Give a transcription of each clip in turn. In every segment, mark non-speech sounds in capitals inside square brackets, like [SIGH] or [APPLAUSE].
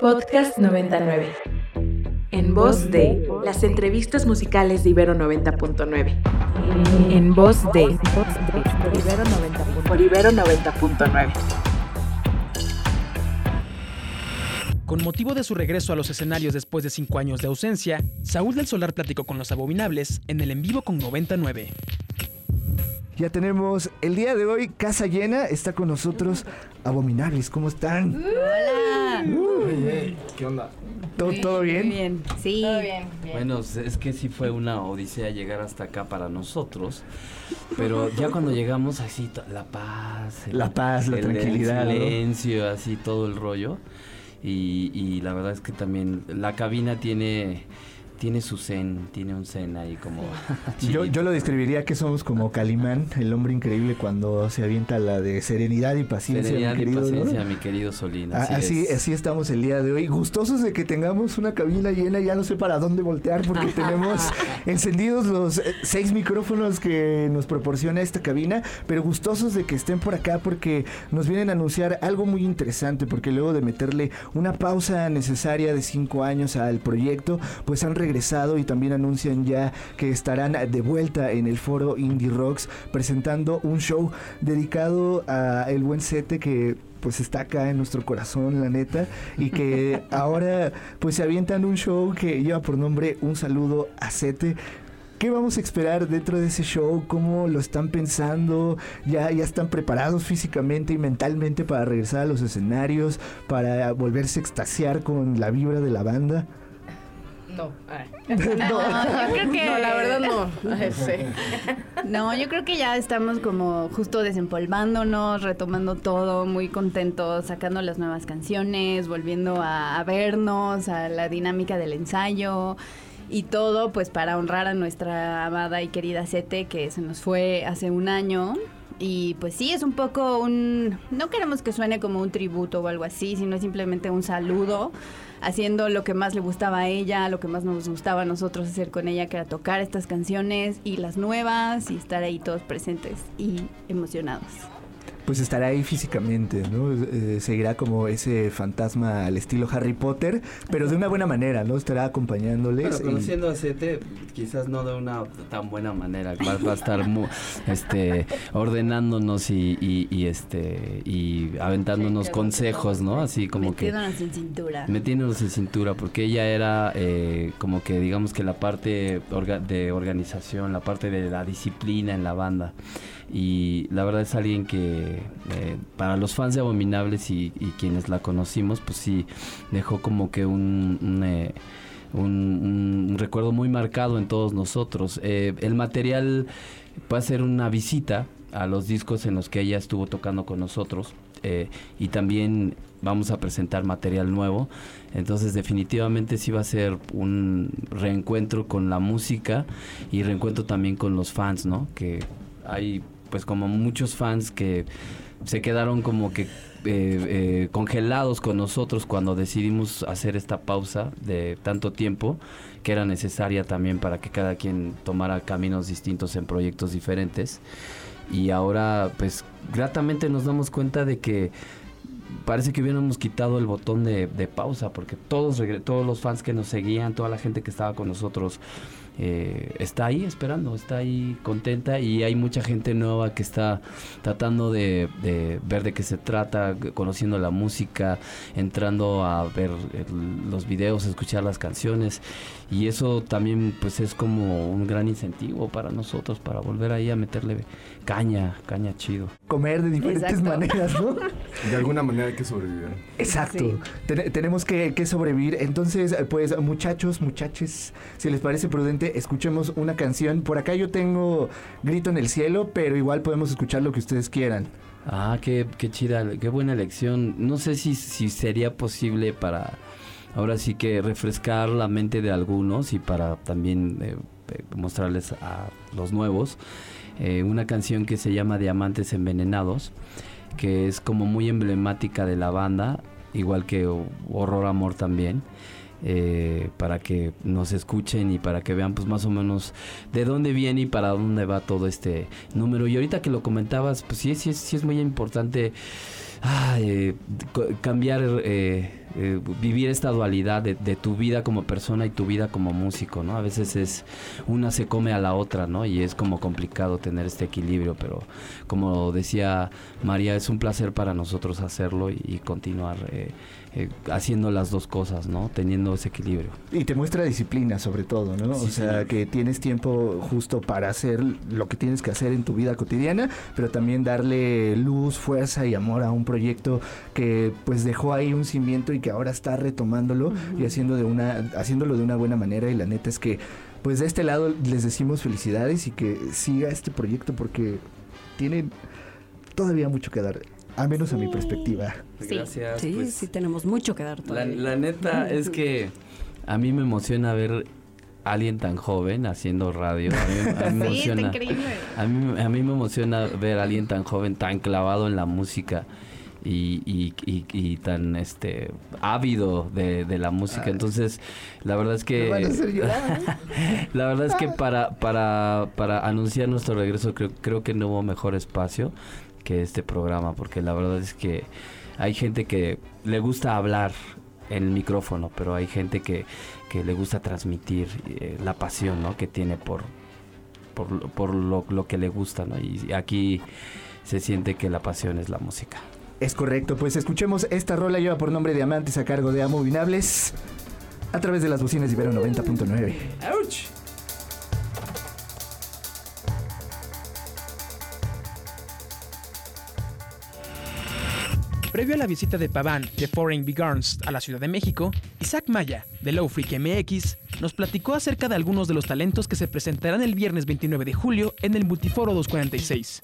Podcast 99. En voz de las entrevistas musicales de Ibero 90.9. En voz de Ibero 90.9. Por Ibero 90.9. Con motivo de su regreso a los escenarios después de cinco años de ausencia, Saúl del Solar platicó con los Abominables en el en vivo con 99. Ya tenemos el día de hoy casa llena. Está con nosotros Abominables. ¿Cómo están? Hola. ¿Qué onda? ¿Todo, todo bien? Muy bien. Sí. Todo bien, bien. Bueno, es que sí fue una odisea llegar hasta acá para nosotros, pero ya cuando llegamos así, la paz, el- La paz, la el- tranquilidad, el silencio, así todo el rollo, y, y la verdad es que también la cabina tiene tiene su zen, tiene un zen ahí como [LAUGHS] Yo, yo lo describiría que somos como Calimán, el hombre increíble cuando se avienta la de serenidad y paciencia, Serenidad mi y querido. ¿no? paciencia, mi querido Solín. Así, Así, es. así estamos el día de hoy. Gustosos de que tengamos una cabina llena. Ya no sé para dónde voltear porque [LAUGHS] tenemos encendidos los eh, seis micrófonos que nos proporciona esta cabina. Pero gustosos de que estén por acá porque nos vienen a anunciar algo muy interesante. Porque luego de meterle una pausa necesaria de cinco años al proyecto, pues han regresado y también anuncian ya que estarán de vuelta en el foro Indie Rocks presentando un show dedicado a el buen Sete que pues está acá en nuestro corazón, la neta, y que [LAUGHS] ahora pues se avientan un show que lleva por nombre Un saludo a Sete. ¿Qué vamos a esperar dentro de ese show? ¿Cómo lo están pensando? ¿Ya, ¿Ya están preparados físicamente y mentalmente para regresar a los escenarios? ¿Para volverse a extasiar con la vibra de la banda? No. [LAUGHS] No, yo creo que. No, la verdad no. Ay, [LAUGHS] sí. No, yo creo que ya estamos como justo desempolvándonos, retomando todo, muy contentos, sacando las nuevas canciones, volviendo a, a vernos, a la dinámica del ensayo y todo, pues para honrar a nuestra amada y querida Sete que se nos fue hace un año. Y pues sí, es un poco un... No queremos que suene como un tributo o algo así, sino simplemente un saludo, haciendo lo que más le gustaba a ella, lo que más nos gustaba a nosotros hacer con ella, que era tocar estas canciones y las nuevas y estar ahí todos presentes y emocionados. Pues estará ahí físicamente, ¿no? Eh, seguirá como ese fantasma al estilo Harry Potter, pero de una buena manera, ¿no? Estará acompañándoles. Pero y- conociendo a Sete, quizás no de una tan buena manera. Va, va a estar mu- este, ordenándonos y, y- y, este y aventándonos Sí, consejos, ¿no? Así como que Metiéndonos en cintura. metiéndonos en cintura, porque ella era eh, como que digamos que la parte orga- de organización, la parte de la disciplina en la banda. Y la verdad es alguien que eh, para los fans de Abominables y, quienes la conocimos, pues sí, dejó como que un, un, eh, recuerdo muy marcado en todos nosotros. Eh, el material va a ser una visita a los discos en los que ella estuvo tocando con nosotros y también vamos a presentar material nuevo. Entonces definitivamente sí va a ser un reencuentro con la música y reencuentro también con los fans, ¿no? Que hay pues como muchos fans que se quedaron como que eh, eh, congelados con nosotros cuando decidimos hacer esta pausa de tanto tiempo que era necesaria también para que cada quien tomara caminos distintos en proyectos diferentes. Y ahora pues gratamente nos damos cuenta de que parece que hubiéramos quitado el botón de, de pausa porque todos todos los fans que nos seguían toda la gente que estaba con nosotros eh, está ahí esperando, está ahí contenta y hay mucha gente nueva que está tratando de, de ver de qué se trata, conociendo la música, entrando a ver el- los videos, escuchar las canciones y eso también pues es como un gran incentivo para nosotros para volver ahí a meterle caña, caña chido. comer de diferentes Exacto. maneras, ¿no? De alguna manera hay que sobrevivir. Exacto. Sí. Ten- tenemos que, que sobrevivir. Entonces, pues, muchachos, muchaches, si les parece prudente, escuchemos una canción. Por acá yo tengo Grito en el Cielo, pero igual podemos escuchar lo que ustedes quieran. Ah, qué, qué chida, qué buena elección. No sé si, si sería posible para ahora sí que refrescar la mente de algunos y para también eh, eh, mostrarles a los nuevos eh, una canción que se llama Diamantes Envenenados, que es como muy emblemática de la banda, igual que Ho- Horror Amor también. Eh, para que nos escuchen y para que vean pues más o menos de dónde viene y para dónde va todo este número. Y ahorita que lo comentabas, pues sí, sí, sí es muy importante ah, eh, cambiar eh, eh, vivir esta dualidad de, de tu vida como persona y tu vida como músico, ¿no? A veces es una se come a la otra, ¿no? Y es como complicado tener este equilibrio, pero como decía María, es un placer para nosotros hacerlo y, y continuar eh, eh, haciendo las dos cosas, ¿no? Teniendo ese equilibrio. Y te muestra disciplina sobre todo, ¿no? Sí, o sea, que tienes tiempo justo para hacer lo que tienes que hacer en tu vida cotidiana, pero también darle luz, fuerza y amor a un proyecto que pues dejó ahí un cimiento y que ahora está retomándolo y haciendo de una, haciéndolo de una buena manera. Y la neta es que pues de este lado les decimos felicidades y que siga este proyecto porque tienen todavía mucho que dar, al menos a mi perspectiva. Sí. Gracias. Sí, pues, sí tenemos mucho que dar La, todavía. la neta [LAUGHS] es que a mí me emociona ver a alguien tan joven haciendo radio. A mí, a mí me [LAUGHS] Sí, emociona. increíble. A mí, a mí me emociona ver a alguien tan joven, tan clavado en la música y, y- y- y tan este ávido de, de la música. Entonces, la verdad es que... Van a hacer llorar. [LAUGHS] La verdad es que para, para, para anunciar nuestro regreso creo, creo que no hubo mejor espacio que este programa, porque la verdad es que hay gente que le gusta hablar en el micrófono, pero hay gente que, que le gusta transmitir eh, la pasión ¿no? que tiene por, por, por lo, lo que le gusta, ¿no? Y aquí se siente que la pasión es la música. Es correcto, pues escuchemos esta rola lleva por nombre Diamantes a cargo de Amovinables a través de las bocinas de Ibero 90.9. Previo a la visita de Paván de Foreign Begarns a la Ciudad de México, Isaac Maya, de Low Freak MX, nos platicó acerca de algunos de los talentos que se presentarán el viernes 29 de julio en el Multiforo 246.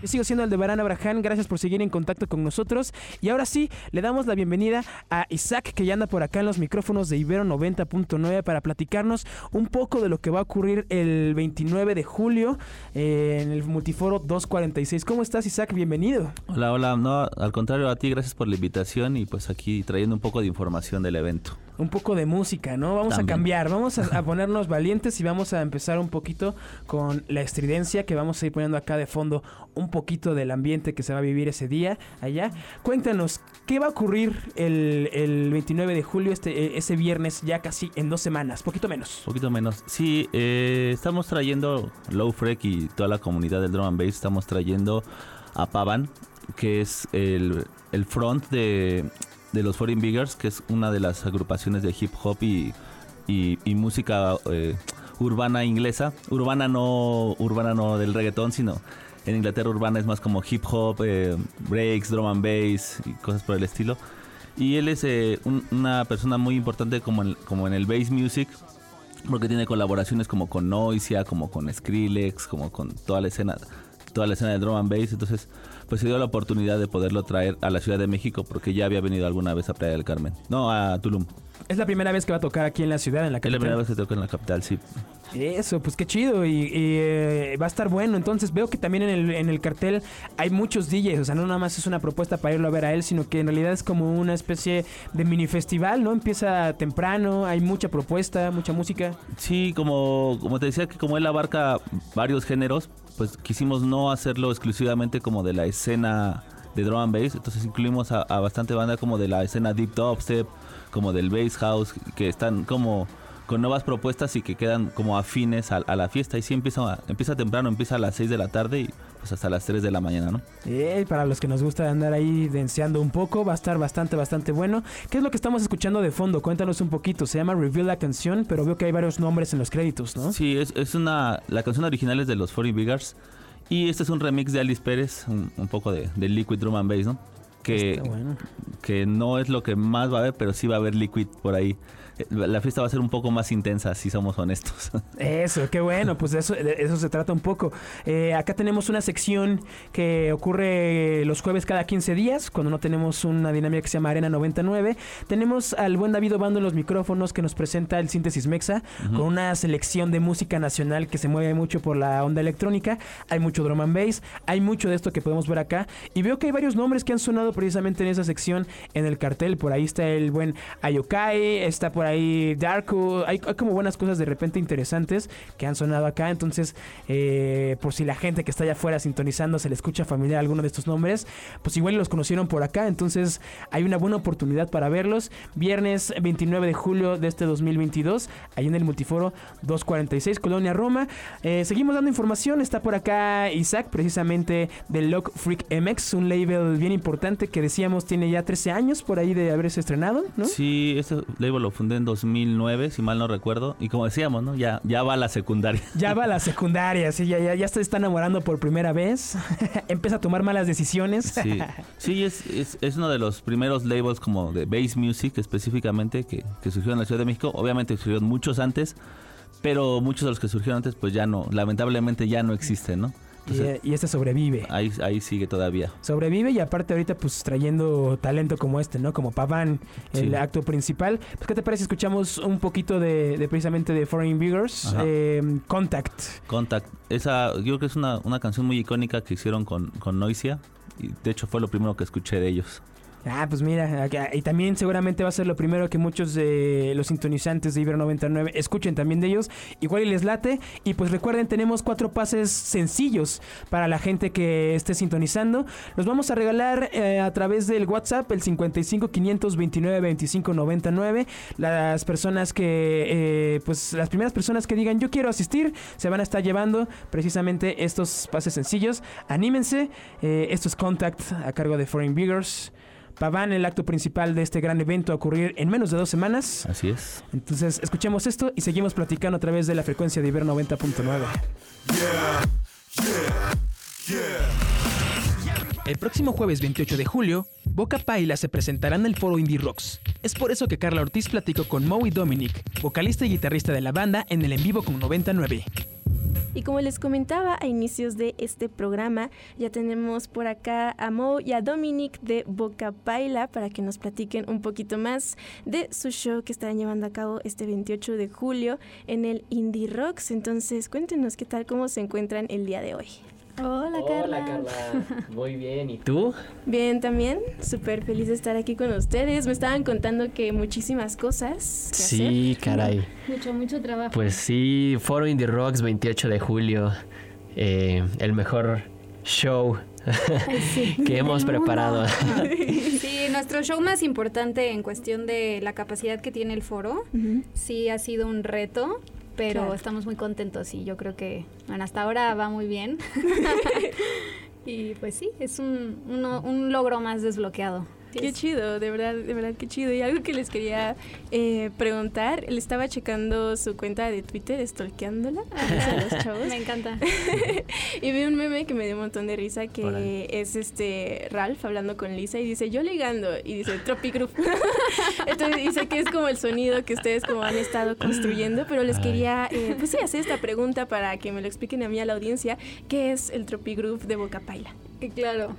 Yo sigo siendo Aldebarán Abraham, gracias por seguir en contacto con nosotros. Y ahora sí, le damos la bienvenida a Isaac, que ya anda por acá en los micrófonos de Ibero 90.9 para platicarnos un poco de lo que va a ocurrir el 29 de julio eh, en el Multiforo 246. ¿Cómo estás, Isaac? Bienvenido. Hola, hola. No, al contrario a ti, gracias por la invitación y pues aquí trayendo un poco de información del evento. Un poco de música, ¿no? Vamos También. a cambiar, vamos a, a [LAUGHS] ponernos valientes y vamos a empezar un poquito con la estridencia que vamos a ir poniendo acá de fondo un poquito del ambiente que se va a vivir ese día allá. Cuéntanos, ¿qué va a ocurrir el, el 29 de julio, este, eh, ese viernes, ya casi en dos semanas, poquito menos? Poquito menos. Sí, eh, estamos trayendo Low Freak y toda la comunidad del drum and bass. Estamos trayendo a Pavan, que es el, el front de, de los Foreign Biggers, que es una de las agrupaciones de hip hop y, música eh, urbana inglesa. Urbana no, urbana no del reggaetón, sino en Inglaterra urbana es más como hip hop, eh, breaks, drum and bass y cosas por el estilo. Y él es eh, un- una persona muy importante como en, como en el bass music, porque tiene colaboraciones como con Noisia, como con Skrillex, como con toda la escena, toda la escena de drum and bass. Entonces, pues se dio la oportunidad de poderlo traer a la Ciudad de México, porque ya había venido alguna vez a Playa del Carmen. No, a Tulum. Es la primera vez que va a tocar aquí en la ciudad, en la Es la capital. primera vez que toca en la capital, sí. Eso, pues qué chido y, y, eh, va a estar bueno. Entonces veo que también en el, en el cartel hay muchos DJs, o sea, no nada más es una propuesta para irlo a ver a él, sino que en realidad es como una especie de mini festival, ¿no? Empieza temprano, hay mucha propuesta, mucha música. Sí, como, como te decía, que como él abarca varios géneros, pues quisimos no hacerlo exclusivamente como de la escena de drum and bass, entonces incluimos a, a bastante banda como de la escena deep dubstep, como del bass house, que están como con nuevas propuestas y que quedan como afines a, a la fiesta. Y sí empieza, empieza temprano, empieza a las 6 de la tarde y pues hasta las 3 de la mañana, ¿no? Eh, para los que nos gusta andar ahí denseando un poco, va a estar bastante, bastante bueno. ¿Qué es lo que estamos escuchando de fondo? Cuéntanos un poquito. Se llama Reveal la canción, pero veo que hay varios nombres en los créditos, ¿no? Sí, es, es una. La canción original es de los 40 Biggers. Y este es un remix de Alice Pérez, un, un poco de, de Liquid Drum and Bass, ¿no? Que, bueno. que no es lo que más va a haber, pero sí va a haber Liquid por ahí. Eh, La fiesta va a ser un poco más intensa, si somos honestos. [LAUGHS] Eso, qué bueno, pues de eso, de eso se trata un poco. Eh, acá tenemos una sección que ocurre los jueves cada 15 días, cuando no tenemos una dinámica que se llama Arena 99. Tenemos al buen David Obando en los micrófonos que nos presenta el Síntesis Mexa, con una selección de música nacional que se mueve mucho por la onda electrónica. Hay mucho drum and bass, hay mucho de esto que podemos ver acá. Y veo que hay varios nombres que han sonado precisamente en esa sección en el cartel. Por ahí está el buen Ayokai, está por ahí Darko. Hay, como buenas cosas de repente interesantes que han sonado acá. Entonces, eh, por si la gente que está allá afuera sintonizando se le escucha familiar alguno de estos nombres, pues igual los conocieron por acá. Entonces, hay una buena oportunidad para verlos. Viernes 29 de julio de este 2022, ahí en el Multiforo 246, Colonia Roma. Eh, seguimos dando información. Está por acá Isaac, precisamente del Lock Freak MX, un label bien importante que decíamos tiene ya 13 años por ahí de haberse estrenado, ¿no? Sí, este label lo fundé en 2009, si mal no recuerdo. Y como decíamos, ¿no? Ya, ya va a la secundaria. [LAUGHS] Ya va a la secundaria, sí, ya, ya, ya se está enamorando por primera vez. [LAUGHS] Empieza a tomar malas decisiones. Sí, sí es, es, es uno de los primeros labels como de bass music específicamente que, que surgió en la Ciudad de México. Obviamente surgieron muchos antes, pero muchos de los que surgieron antes pues ya no, lamentablemente ya no existen, ¿no? Y, Entonces, y este sobrevive. ahí, ahí sigue todavía. Sobrevive y aparte ahorita pues trayendo talento como este, ¿no? Como Pavan, el acto principal. Pues ¿qué te parece escuchamos un poquito de, de precisamente de Foreign Vigors? Eh, Contact. Contact, esa yo creo que es una, una canción muy icónica que hicieron con, con Noisia. Y de hecho fue lo primero que escuché de ellos. Ah, pues mira, y también seguramente va a ser lo primero que muchos de los sintonizantes de Ibero 99 escuchen también de ellos. Igual y les late. Y pues recuerden, tenemos cuatro pases sencillos para la gente que esté sintonizando. Los vamos a regalar eh, a través del WhatsApp, el 55 529 25 99. Las personas que, eh, pues las primeras personas que digan yo quiero asistir, se van a estar llevando precisamente estos pases sencillos. Anímense. eh, esto es Contact a cargo de Foreign Vigors. Pavan, el acto principal de este gran evento a ocurrir en menos de dos semanas. Así es. Entonces, escuchemos esto y seguimos platicando a través de la frecuencia de Iber 90.9. El próximo jueves 28 de julio, Boca Paila se presentará en el foro Indie Rocks. Es por eso que Carla Ortiz platicó con Moe Dominic, vocalista y guitarrista de la banda, en el en vivo con 99. Y como les comentaba a inicios de este programa, ya tenemos por acá a Mo y a Dominic de Boca Baila para que nos platiquen un poquito más de su show que estarán llevando a cabo este 28 de julio en el Indie Rocks. Entonces, cuéntenos qué tal, cómo se encuentran el día de hoy. Hola, Carla. Hola Carla, [LAUGHS] muy bien. ¿Y tú? Bien, también, súper feliz de estar aquí con ustedes. Me estaban contando que muchísimas cosas. Que Sí, [LAUGHS] caray. Mucho, mucho trabajo. Pues sí, Foro Indie Rocks 28 de julio, eh, el mejor show [LAUGHS] que hemos preparado. Sí, nuestro show más importante en cuestión de la capacidad que tiene el foro, sí ha sido un reto, pero Claro. estamos muy contentos y yo creo que, bueno, hasta ahora va muy bien. [LAUGHS] [LAUGHS] y pues sí, es un, uno- un logro más desbloqueado. Qué chido, de verdad, de verdad, qué chido. Y algo que les quería eh, preguntar, le estaba checando su cuenta de Twitter, stalkeándola a los [LAUGHS] chavos. Me encanta. [LAUGHS] y vi un meme que me dio un montón de risa que es este Ralph hablando con Lisa y dice yo ligando y dice Tropic Group. [LAUGHS] Entonces dice que es como el sonido que ustedes como han estado construyendo, pero les Ay. quería eh, pues sí hacer esta pregunta para que me lo expliquen a mí a la audiencia, ¿qué es el Tropic Group de Boca Paila? claro.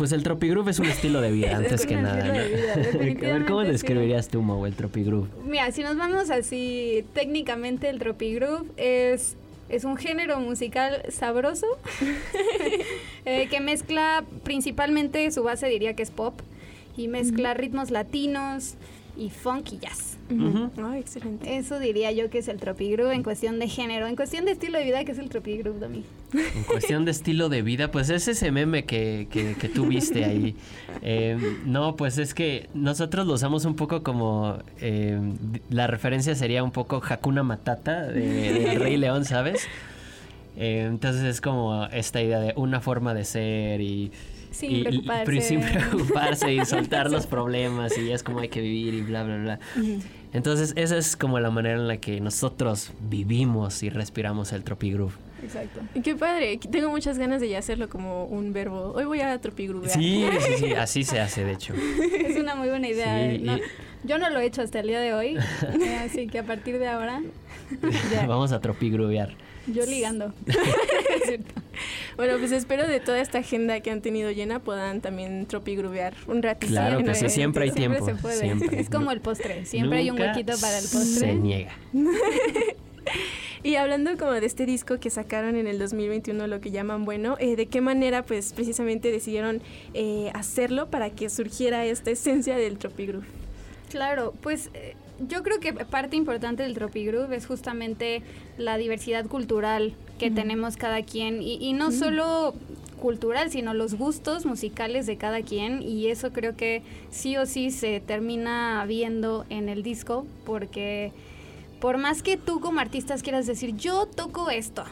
Pues el Tropigroove es un estilo de vida, [LAUGHS] Es antes un que nada. ¿no? vida, [LAUGHS] A ver, ¿cómo definitivamente sí. describirías tú, Mo, el Tropigroove? Mira, si nos vamos así, técnicamente el Tropigroove es, es un género musical sabroso [LAUGHS] eh, que mezcla principalmente, su base diría que es pop, y mezcla ritmos latinos y funk y jazz. Ay, excelente. Eso diría yo que es el Tropigroove en cuestión de género, en cuestión de estilo de vida que es el Tropigroove, Domi. En cuestión de estilo de vida, pues es ese meme que, que, que tú viste ahí. Eh, no, pues es que nosotros lo usamos un poco como... eh, la referencia sería un poco Hakuna Matata de, de Rey León, ¿sabes? Eh, entonces es como esta idea de una forma de ser y... Sin y- preocuparse. pero sin [LAUGHS] preocuparse y soltar [LAUGHS] los problemas y es como hay que vivir y bla, bla, bla. Entonces esa es como la manera en la que nosotros vivimos y respiramos el Tropigroove. Exacto. Qué padre, tengo muchas ganas de ya hacerlo como un verbo. Hoy voy a tropigrubear. Sí, sí, sí, [LAUGHS] así se hace de hecho. Es una muy buena idea. Sí, eh, no- y- yo no lo he hecho hasta el día de hoy, [LAUGHS] eh, así que a partir de ahora, [LAUGHS] ya, Vamos a tropigrubear. yo ligando. [LAUGHS] Bueno, pues espero de toda esta agenda que han tenido llena puedan también tropigrubear un ratito. Claro que sí, Siempre. siempre hay tiempo. se puede. Siempre. Es como el postre, siempre hay un huequito para el postre. Se niega. Y hablando como de este disco que sacaron en el 2021, lo que llaman bueno, eh, ¿de qué manera pues precisamente decidieron eh, hacerlo para que surgiera esta esencia del Tropigroove? Claro, pues eh, yo creo que parte importante del Tropigroove es justamente la diversidad cultural que tenemos cada quien y, y no solo cultural, sino los gustos musicales de cada quien y eso creo que sí o sí se termina viendo en el disco porque por más que tú como artistas quieras decir yo toco esto,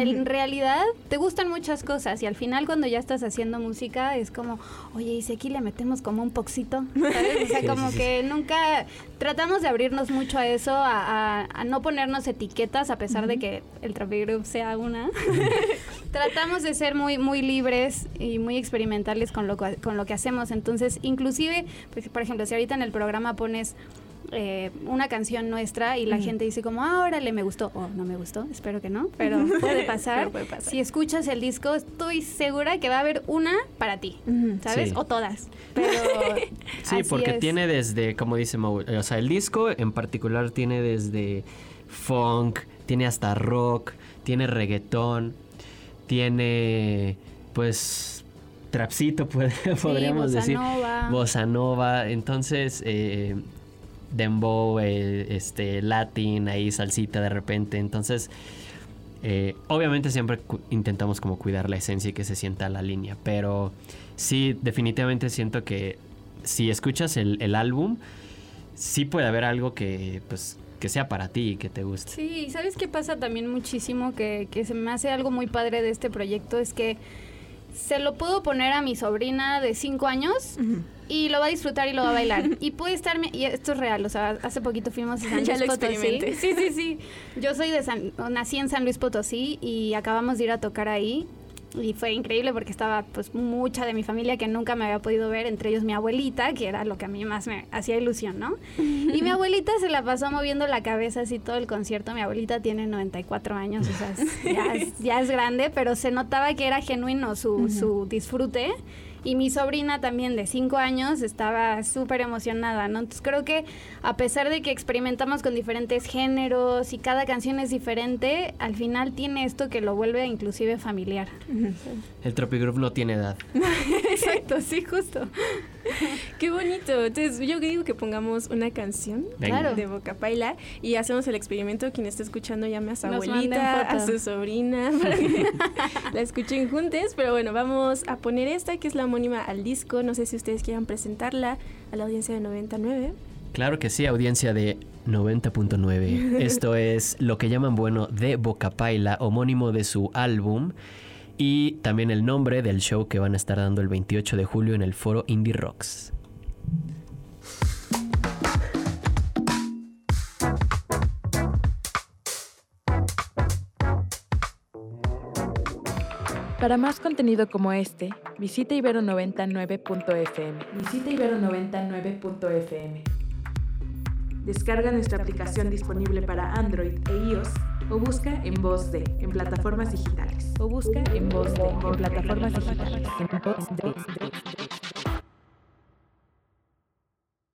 en [LAUGHS] realidad te gustan muchas cosas y al final cuando ya estás haciendo música es como, oye, y si aquí le metemos como un poxito, ¿sabes? O sea, Sí, como sí, sí. que nunca tratamos de abrirnos mucho a eso, a, a- a no ponernos etiquetas a pesar de que el Traffic Group sea una. [LAUGHS] tratamos de ser muy muy libres y muy experimentales con lo, con lo que hacemos. Entonces, inclusive, pues, por ejemplo, si ahorita en el programa pones eh, una canción nuestra y la gente dice como, ah, órale, me gustó o no me gustó, espero que no, pero [LAUGHS] puede pasar. Pero puede pasar. Si escuchas el disco, estoy segura que va a haber una para ti, ¿sabes? Sí. O todas. [LAUGHS] Pero Sí, porque es. tiene desde, como dice Mau, o sea, el disco en particular tiene desde funk, tiene hasta rock, tiene reggaetón, tiene pues trapcito, [LAUGHS] podríamos bossa decir. nova. Bossa nova. Entonces, eh, dembow, este, latin, ahí salsita de repente. Entonces, eh, obviamente siempre intentamos como cuidar la esencia y que se sienta la línea, pero sí, definitivamente siento que si escuchas el, álbum, sí puede haber algo que, pues, que sea para ti y que te guste. Sí, ¿sabes qué pasa también muchísimo? Que, que se me hace algo muy padre de este proyecto, es que se lo puedo poner a mi sobrina de 5 años y lo va a disfrutar y lo va a bailar. [LAUGHS] y puede estar, y esto es real, o sea, hace poquito fuimos a San [LAUGHS] Luis Potosí. Sí, sí, sí. Yo soy de San, nací en San Luis Potosí y acabamos de ir a tocar ahí. Y fue increíble porque estaba pues mucha de mi familia que nunca me había podido ver, entre ellos mi abuelita, que era lo que a mí más me hacía ilusión, ¿no? [LAUGHS] Y mi abuelita se la pasó moviendo la cabeza así todo el concierto. Mi abuelita tiene 94 años, o sea, es- ya, es, ya es grande, pero se notaba que era genuino su, su disfrute. Y mi sobrina también de 5 años estaba súper emocionada, ¿no? Entonces creo que a pesar de que experimentamos con diferentes géneros y cada canción es diferente, al final tiene esto que lo vuelve inclusive familiar. El Tropigroup no tiene edad. [LAUGHS] Exacto, sí, justo. Qué bonito. Entonces, yo digo que pongamos una canción Venga. De Boca Paila y hacemos el experimento. Quien esté escuchando llame a su Nos abuelita, a su sobrina, para que [LAUGHS] la escuchen juntos. Pero bueno, vamos a poner esta que es la homónima al disco. No sé si ustedes quieran presentarla a la audiencia de 99. Claro que sí, audiencia de 90.9. [LAUGHS] Esto es lo que llaman bueno de Boca Paila, homónimo de su álbum. Y también el nombre del show que van a estar dando el 28 de julio en el foro Indie Rocks. Para más contenido como este, visita ibero99.fm. Visita ibero99.fm. Descarga nuestra aplicación disponible para Android e iOS o busca en voz de en plataformas digitales. O busca en voz de en plataformas digitales. En voz de.